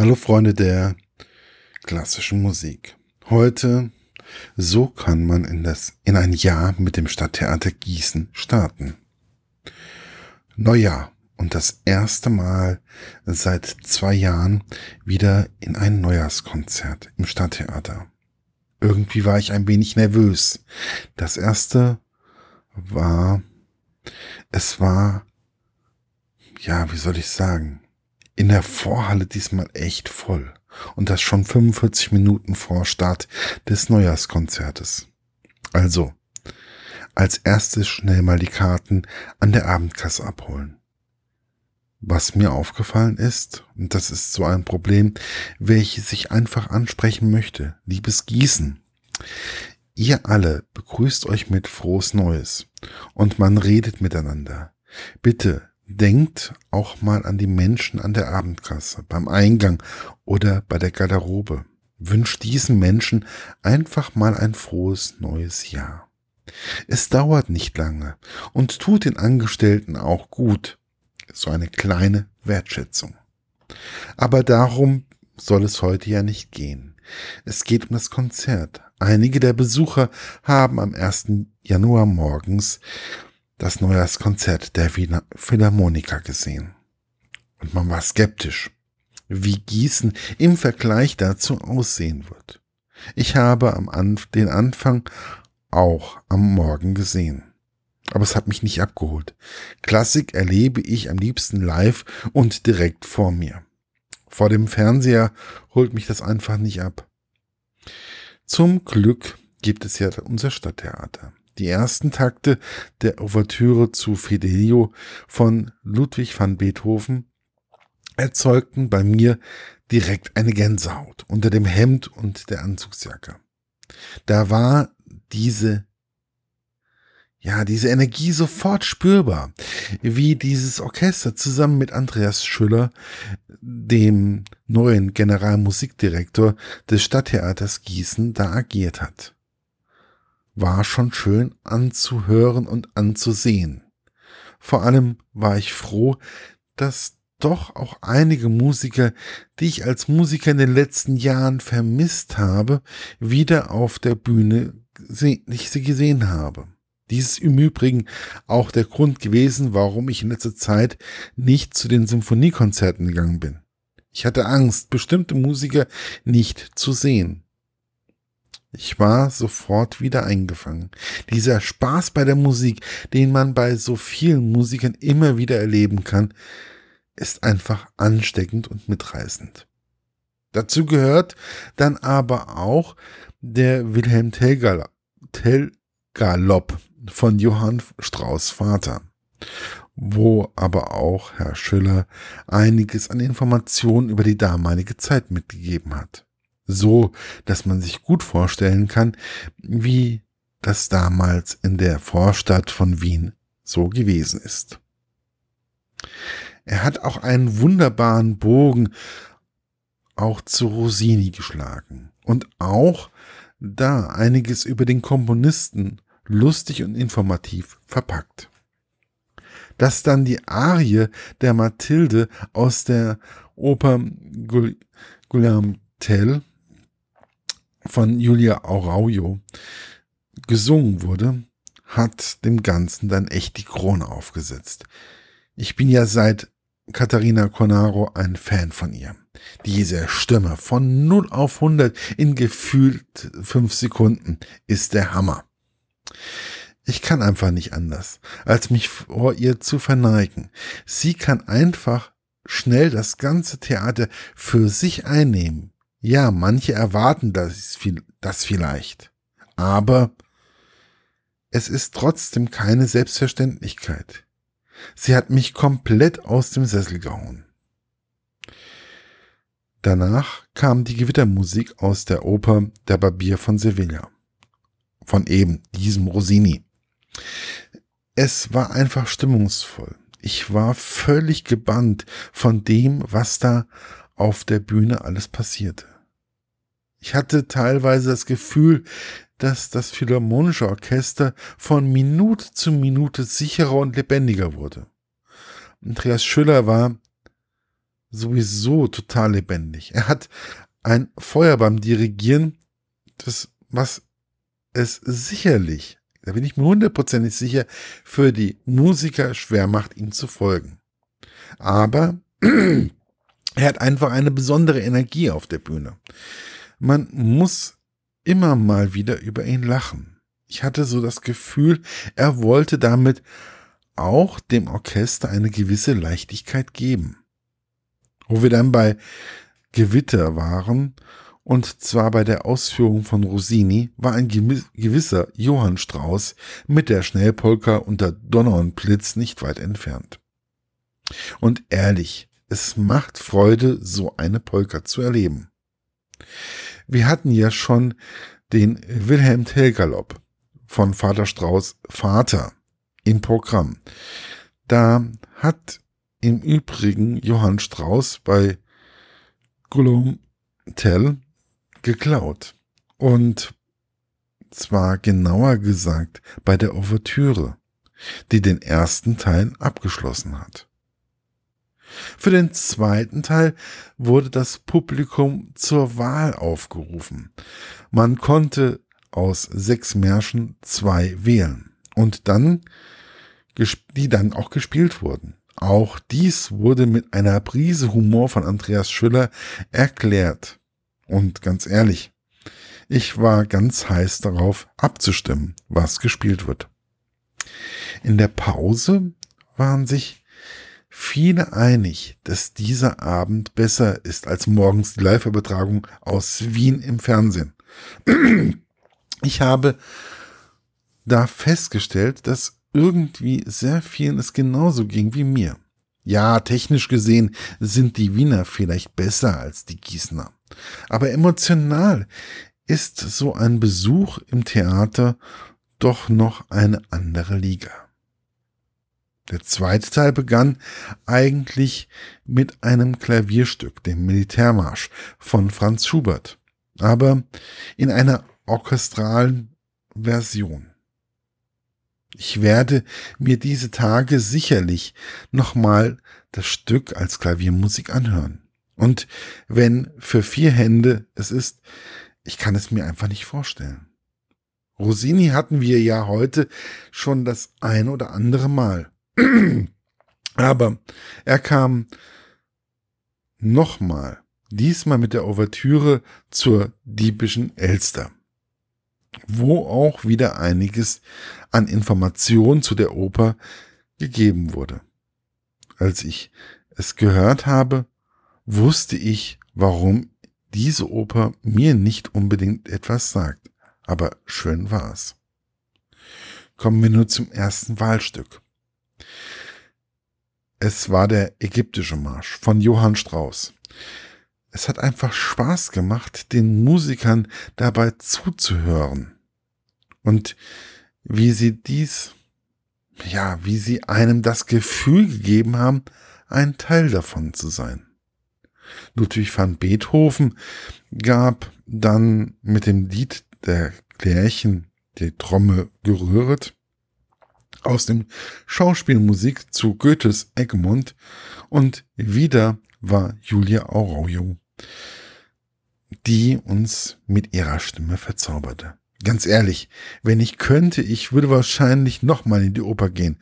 Hallo Freunde der klassischen Musik. Heute, so kann man in das, in ein Jahr mit dem Stadttheater Gießen starten. Neujahr und das erste Mal seit zwei Jahren wieder in ein Neujahrskonzert im Stadttheater. Irgendwie war ich ein wenig nervös. Das erste war, es war, ja, wie soll ich sagen, in der Vorhalle diesmal echt voll. Und das schon 45 Minuten vor Start des Neujahrskonzertes. Also, als erstes schnell mal die Karten an der Abendkasse abholen. Was mir aufgefallen ist, und das ist so ein Problem, welches ich einfach ansprechen möchte, liebes Gießen. Ihr alle begrüßt euch mit frohes Neues und man redet miteinander. Bitte Denkt auch mal an die Menschen an der Abendkasse, beim Eingang oder bei der Garderobe. Wünscht diesen Menschen einfach mal ein frohes neues Jahr. Es dauert nicht lange und tut den Angestellten auch gut. So eine kleine Wertschätzung. Aber darum soll es heute ja nicht gehen. Es geht um das Konzert. Einige der Besucher haben am 1. Januar morgens das Neujahrskonzert der Wiener Philharmoniker gesehen. Und man war skeptisch, wie Gießen im Vergleich dazu aussehen wird. Ich habe am Anf den Anfang auch am Morgen gesehen. Aber es hat mich nicht abgeholt. Klassik erlebe ich am liebsten live und direkt vor mir. Vor dem Fernseher holt mich das einfach nicht ab. Zum Glück gibt es ja unser Stadttheater. Die ersten Takte der Ouvertüre zu Fidelio von Ludwig van Beethoven erzeugten bei mir direkt eine Gänsehaut unter dem Hemd und der Anzugsjacke. Da war diese ja, diese Energie sofort spürbar, wie dieses Orchester zusammen mit Andreas Schüller, dem neuen Generalmusikdirektor des Stadttheaters Gießen, da agiert hat war schon schön anzuhören und anzusehen. Vor allem war ich froh, dass doch auch einige Musiker, die ich als Musiker in den letzten Jahren vermisst habe, wieder auf der Bühne ich sie gesehen habe. Dies ist im Übrigen auch der Grund gewesen, warum ich in letzter Zeit nicht zu den Symphoniekonzerten gegangen bin. Ich hatte Angst, bestimmte Musiker nicht zu sehen. Ich war sofort wieder eingefangen. Dieser Spaß bei der Musik, den man bei so vielen Musikern immer wieder erleben kann, ist einfach ansteckend und mitreißend. Dazu gehört dann aber auch der Wilhelm Tell Galopp von Johann Strauss Vater, wo aber auch Herr Schüller einiges an Informationen über die damalige Zeit mitgegeben hat so, dass man sich gut vorstellen kann, wie das damals in der Vorstadt von Wien so gewesen ist. Er hat auch einen wunderbaren Bogen auch zu Rossini geschlagen und auch da einiges über den Komponisten lustig und informativ verpackt. Dass dann die Arie der Mathilde aus der Oper Guillaume Tell von Julia Araujo gesungen wurde, hat dem Ganzen dann echt die Krone aufgesetzt. Ich bin ja seit Katharina Conaro ein Fan von ihr. Diese Stimme von 0 auf 100 in gefühlt 5 Sekunden ist der Hammer. Ich kann einfach nicht anders, als mich vor ihr zu verneigen. Sie kann einfach schnell das ganze Theater für sich einnehmen. Ja, manche erwarten das, das vielleicht. Aber es ist trotzdem keine Selbstverständlichkeit. Sie hat mich komplett aus dem Sessel gehauen. Danach kam die Gewittermusik aus der Oper Der Barbier von Sevilla. Von eben diesem Rossini. Es war einfach stimmungsvoll. Ich war völlig gebannt von dem, was da auf der Bühne alles passierte. Ich hatte teilweise das Gefühl, dass das Philharmonische Orchester von Minute zu Minute sicherer und lebendiger wurde. Andreas Schüller war sowieso total lebendig. Er hat ein Feuer beim Dirigieren, das, was es sicherlich, da bin ich mir hundertprozentig sicher, für die Musiker schwer macht, ihm zu folgen. Aber er hat einfach eine besondere Energie auf der Bühne. Man muss immer mal wieder über ihn lachen. Ich hatte so das Gefühl, er wollte damit auch dem Orchester eine gewisse Leichtigkeit geben. Wo wir dann bei Gewitter waren, und zwar bei der Ausführung von Rossini, war ein gewisser Johann Strauß mit der Schnellpolka unter Donner und Blitz nicht weit entfernt. Und ehrlich, es macht Freude, so eine Polka zu erleben. Wir hatten ja schon den Wilhelm Tell Galopp von Vater Strauß Vater im Programm. Da hat im Übrigen Johann Strauß bei Guillaume Tell geklaut. Und zwar genauer gesagt bei der Ouvertüre, die den ersten Teil abgeschlossen hat. Für den zweiten Teil wurde das Publikum zur Wahl aufgerufen. Man konnte aus sechs Märschen zwei wählen und dann, die dann auch gespielt wurden. Auch dies wurde mit einer Prise Humor von Andreas Schüller erklärt. Und ganz ehrlich, ich war ganz heiß darauf abzustimmen, was gespielt wird. In der Pause waren sich viele einig, dass dieser Abend besser ist als morgens die Live-Übertragung aus Wien im Fernsehen. Ich habe da festgestellt, dass irgendwie sehr vielen es genauso ging wie mir. Ja, technisch gesehen sind die Wiener vielleicht besser als die Gießener. Aber emotional ist so ein Besuch im Theater doch noch eine andere Liga. Der zweite Teil begann eigentlich mit einem Klavierstück, dem Militärmarsch von Franz Schubert, aber in einer orchestralen Version. Ich werde mir diese Tage sicherlich nochmal das Stück als Klaviermusik anhören. Und wenn für vier Hände es ist, ich kann es mir einfach nicht vorstellen. Rossini hatten wir ja heute schon das ein oder andere Mal. Aber er kam nochmal, diesmal mit der Ouvertüre zur diebischen Elster, wo auch wieder einiges an Informationen zu der Oper gegeben wurde. Als ich es gehört habe, wusste ich, warum diese Oper mir nicht unbedingt etwas sagt, aber schön war es. Kommen wir nur zum ersten Wahlstück. Es war der ägyptische Marsch von Johann Strauss. Es hat einfach Spaß gemacht, den Musikern dabei zuzuhören. Und wie sie dies, ja, wie sie einem das Gefühl gegeben haben, ein Teil davon zu sein. Ludwig van Beethoven gab dann mit dem Lied der Klärchen die Trommel gerührt aus dem Schauspielmusik zu Goethes Egmont und wieder war Julia Arroyo, die uns mit ihrer Stimme verzauberte. Ganz ehrlich, wenn ich könnte, ich würde wahrscheinlich nochmal in die Oper gehen,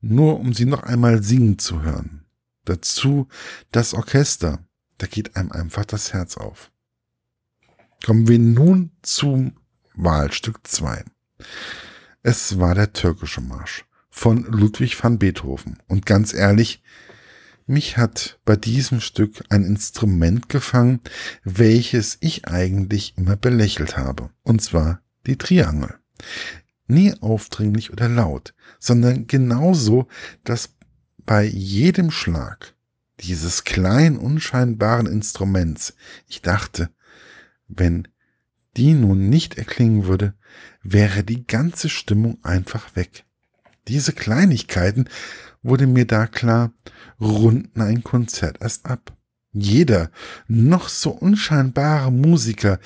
nur um sie noch einmal singen zu hören. Dazu das Orchester, da geht einem einfach das Herz auf. Kommen wir nun zum Wahlstück 2. Es war der türkische Marsch von Ludwig van Beethoven. Und ganz ehrlich, mich hat bei diesem Stück ein Instrument gefangen, welches ich eigentlich immer belächelt habe. Und zwar die Triangel. Nie aufdringlich oder laut, sondern genauso, dass bei jedem Schlag dieses kleinen, unscheinbaren Instruments, ich dachte, wenn die nun nicht erklingen würde, wäre die ganze Stimmung einfach weg. Diese Kleinigkeiten wurde mir da klar, runden ein Konzert erst ab. Jeder noch so unscheinbare Musiker,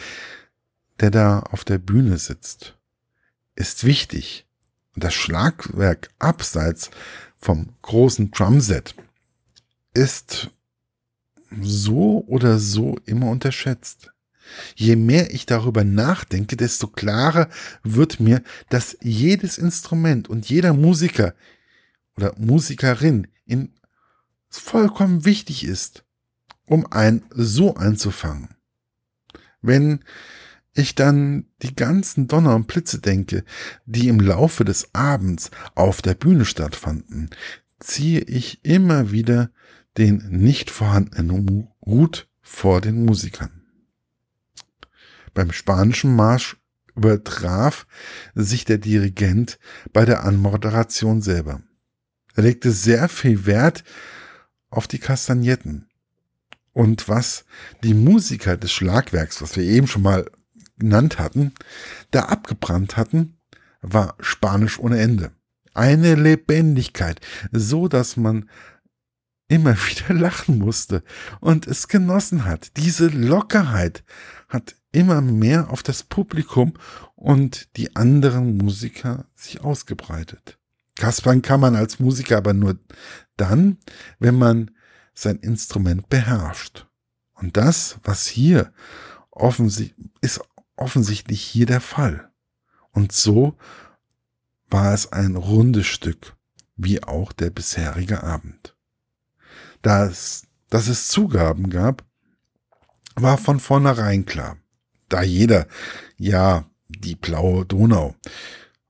der da auf der Bühne sitzt, ist wichtig. Und das Schlagwerk abseits vom großen Drumset ist so oder so immer unterschätzt. Je mehr ich darüber nachdenke, desto klarer wird mir, dass jedes Instrument und jeder Musiker oder Musikerin in vollkommen wichtig ist, um ein so einzufangen. Wenn ich dann die ganzen Donner und Blitze denke, die im Laufe des Abends auf der Bühne stattfanden, ziehe ich immer wieder den nicht vorhandenen Hut vor den Musikern. Beim spanischen Marsch übertraf sich der Dirigent bei der Anmoderation selber. Er legte sehr viel Wert auf die Kastagnetten. Und was die Musiker des Schlagwerks, was wir eben schon mal genannt hatten, da abgebrannt hatten, war Spanisch ohne Ende. Eine Lebendigkeit, so dass man immer wieder lachen musste und es genossen hat. Diese Lockerheit hat immer mehr auf das Publikum und die anderen Musiker sich ausgebreitet. Kaspern kann man als Musiker aber nur dann, wenn man sein Instrument beherrscht. Und das, was hier offensichtlich ist offensichtlich hier der Fall. Und so war es ein rundes Stück, wie auch der bisherige Abend. Dass, dass es Zugaben gab, war von vornherein klar, da jeder, ja, die blaue Donau,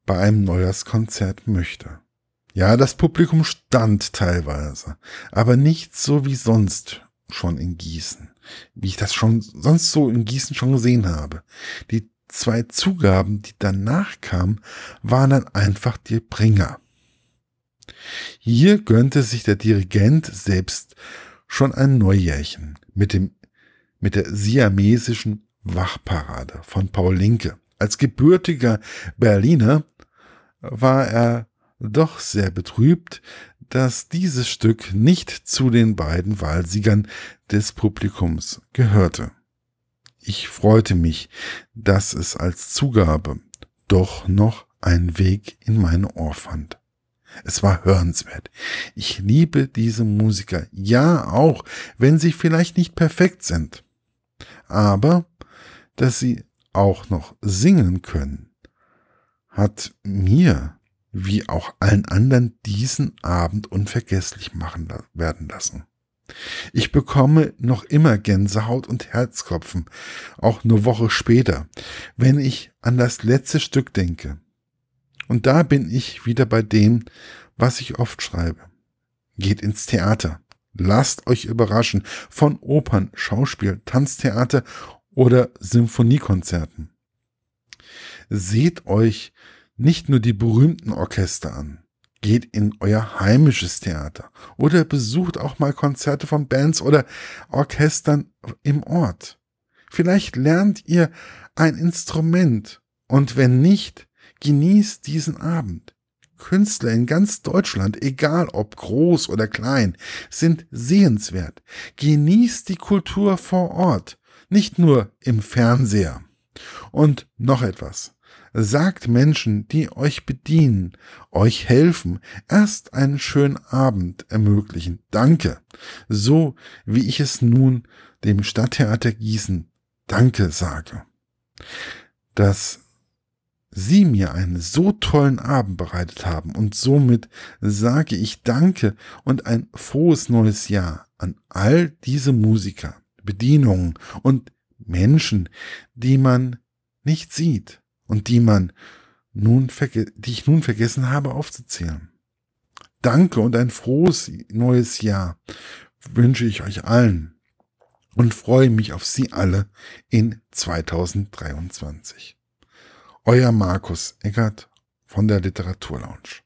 bei einem Neujahrskonzert möchte. Ja, das Publikum stand teilweise, aber nicht so wie sonst schon in Gießen, wie ich das schon sonst so in Gießen schon gesehen habe. Die zwei Zugaben, die danach kamen, waren dann einfach die Bringer. Hier gönnte sich der Dirigent selbst schon ein Neujährchen mit dem, mit der siamesischen Wachparade von Paul Linke. Als gebürtiger Berliner war er doch sehr betrübt, dass dieses Stück nicht zu den beiden Wahlsiegern des Publikums gehörte. Ich freute mich, dass es als Zugabe doch noch einen Weg in meine Ohr fand. Es war hörenswert. Ich liebe diese Musiker, ja auch, wenn sie vielleicht nicht perfekt sind. Aber, dass sie auch noch singen können, hat mir wie auch allen anderen diesen Abend unvergesslich machen werden lassen. Ich bekomme noch immer Gänsehaut und Herzklopfen, auch eine Woche später, wenn ich an das letzte Stück denke. Und da bin ich wieder bei dem, was ich oft schreibe. Geht ins Theater. Lasst euch überraschen von Opern, Schauspiel, Tanztheater oder Symphoniekonzerten. Seht euch nicht nur die berühmten Orchester an. Geht in euer heimisches Theater oder besucht auch mal Konzerte von Bands oder Orchestern im Ort. Vielleicht lernt ihr ein Instrument und wenn nicht, genießt diesen Abend. Künstler in ganz Deutschland, egal ob groß oder klein, sind sehenswert. Genießt die Kultur vor Ort, nicht nur im Fernseher. Und noch etwas. Sagt Menschen, die euch bedienen, euch helfen, erst einen schönen Abend ermöglichen. Danke. So wie ich es nun dem Stadttheater Gießen Danke sage. Dass Sie mir einen so tollen Abend bereitet haben und somit sage ich Danke und ein frohes neues Jahr an all diese Musiker, Bedienungen und Menschen, die man nicht sieht, und die man nun, die ich nun vergessen habe aufzuzählen. Danke und ein frohes neues Jahr wünsche ich euch allen und freue mich auf Sie alle in 2023. Euer Markus Eckert von der Literaturlounge.